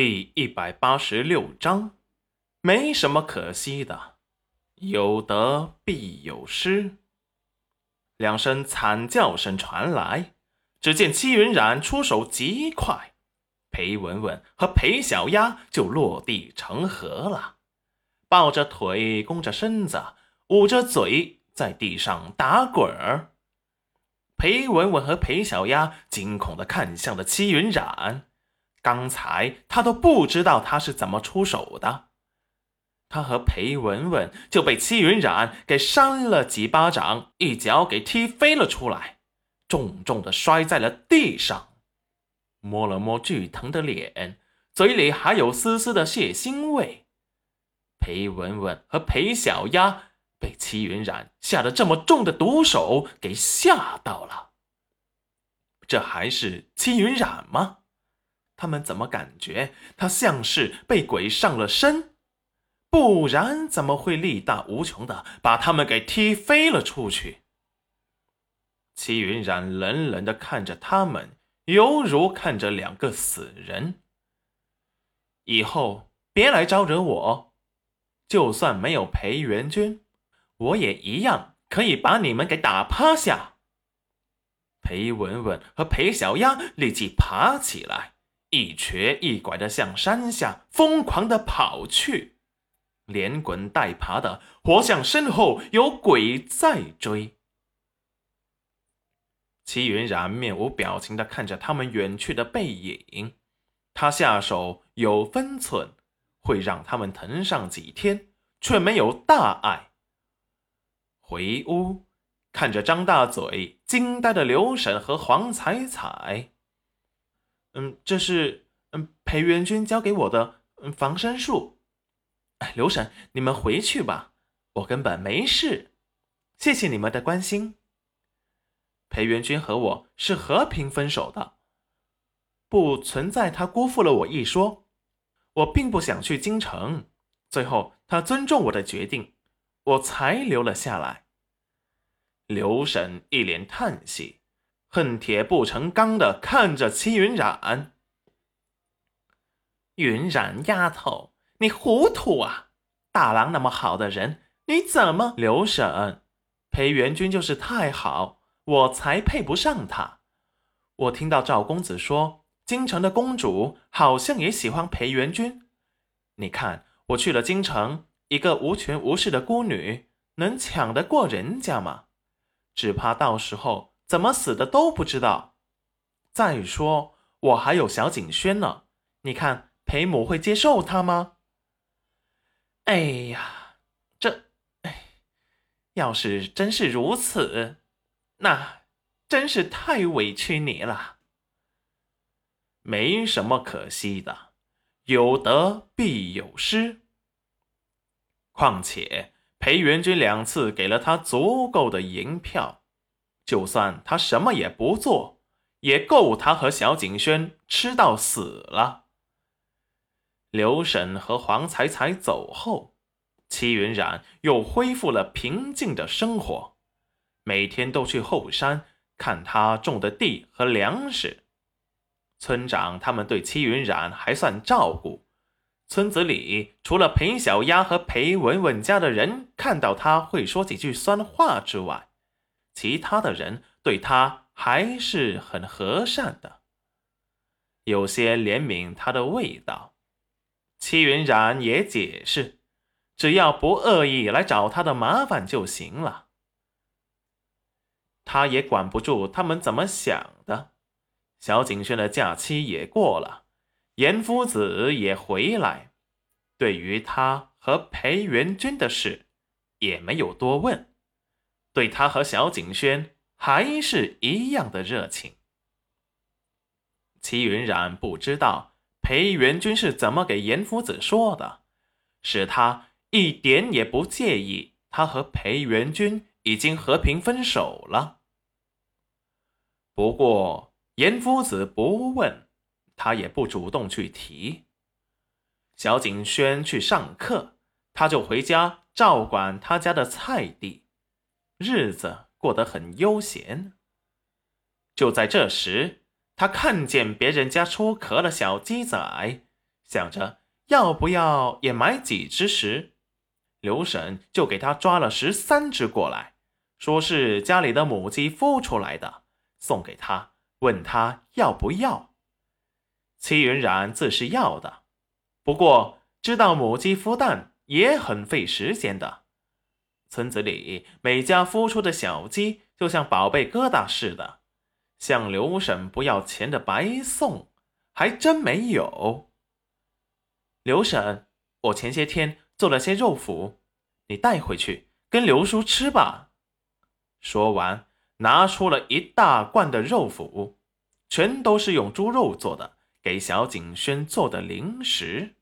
第一百八十六章，没什么可惜的，有得必有失。两声惨叫声传来，只见戚云染出手极快，裴文文和裴小丫就落地成盒了，抱着腿，弓着身子，捂着嘴，在地上打滚儿。裴文文和裴小丫惊恐的看向了戚云染。刚才他都不知道他是怎么出手的，他和裴文文就被戚云染给扇了几巴掌，一脚给踢飞了出来，重重的摔在了地上，摸了摸巨疼的脸，嘴里还有丝丝的血腥味。裴文文和裴小丫被戚云染下的这么重的毒手给吓到了，这还是戚云染吗？他们怎么感觉他像是被鬼上了身？不然怎么会力大无穷的把他们给踢飞了出去？齐云染冷冷的看着他们，犹如看着两个死人。以后别来招惹我，就算没有裴元君，我也一样可以把你们给打趴下。裴文文和裴小丫立即爬起来。一瘸一拐的向山下疯狂的跑去，连滚带爬的，活像身后有鬼在追。齐云染面无表情的看着他们远去的背影，他下手有分寸，会让他们疼上几天，却没有大碍。回屋，看着张大嘴惊呆的刘婶和黄彩彩。嗯，这是嗯裴元君教给我的嗯防身术。哎，刘婶，你们回去吧，我根本没事。谢谢你们的关心。裴元君和我是和平分手的，不存在他辜负了我一说。我并不想去京城，最后他尊重我的决定，我才留了下来。刘婶一脸叹息。恨铁不成钢的看着戚云染，云染丫头，你糊涂啊！大郎那么好的人，你怎么？刘婶，裴元君就是太好，我才配不上他。我听到赵公子说，京城的公主好像也喜欢裴元君。你看，我去了京城，一个无权无势的孤女，能抢得过人家吗？只怕到时候。怎么死的都不知道。再说我还有小景轩呢，你看裴母会接受他吗？哎呀，这，哎，要是真是如此，那真是太委屈你了。没什么可惜的，有得必有失。况且裴元君两次给了他足够的银票。就算他什么也不做，也够他和小景轩吃到死了。刘婶和黄彩彩走后，戚云染又恢复了平静的生活，每天都去后山看他种的地和粮食。村长他们对戚云染还算照顾，村子里除了裴小丫和裴文文家的人看到他会说几句酸话之外，其他的人对他还是很和善的，有些怜悯他的味道。戚云染也解释，只要不恶意来找他的麻烦就行了。他也管不住他们怎么想的。小景轩的假期也过了，严夫子也回来，对于他和裴元君的事，也没有多问。对他和小景轩还是一样的热情。齐云染不知道裴元君是怎么给严夫子说的，使他一点也不介意他和裴元君已经和平分手了。不过严夫子不问，他也不主动去提。小景轩去上课，他就回家照管他家的菜地。日子过得很悠闲。就在这时，他看见别人家出壳了小鸡仔，想着要不要也买几只时，刘婶就给他抓了十三只过来，说是家里的母鸡孵出来的，送给他，问他要不要。戚云染自是要的，不过知道母鸡孵蛋也很费时间的。村子里每家孵出的小鸡就像宝贝疙瘩似的，向刘婶不要钱的白送，还真没有。刘婶，我前些天做了些肉脯，你带回去跟刘叔吃吧。说完，拿出了一大罐的肉脯，全都是用猪肉做的，给小景轩做的零食。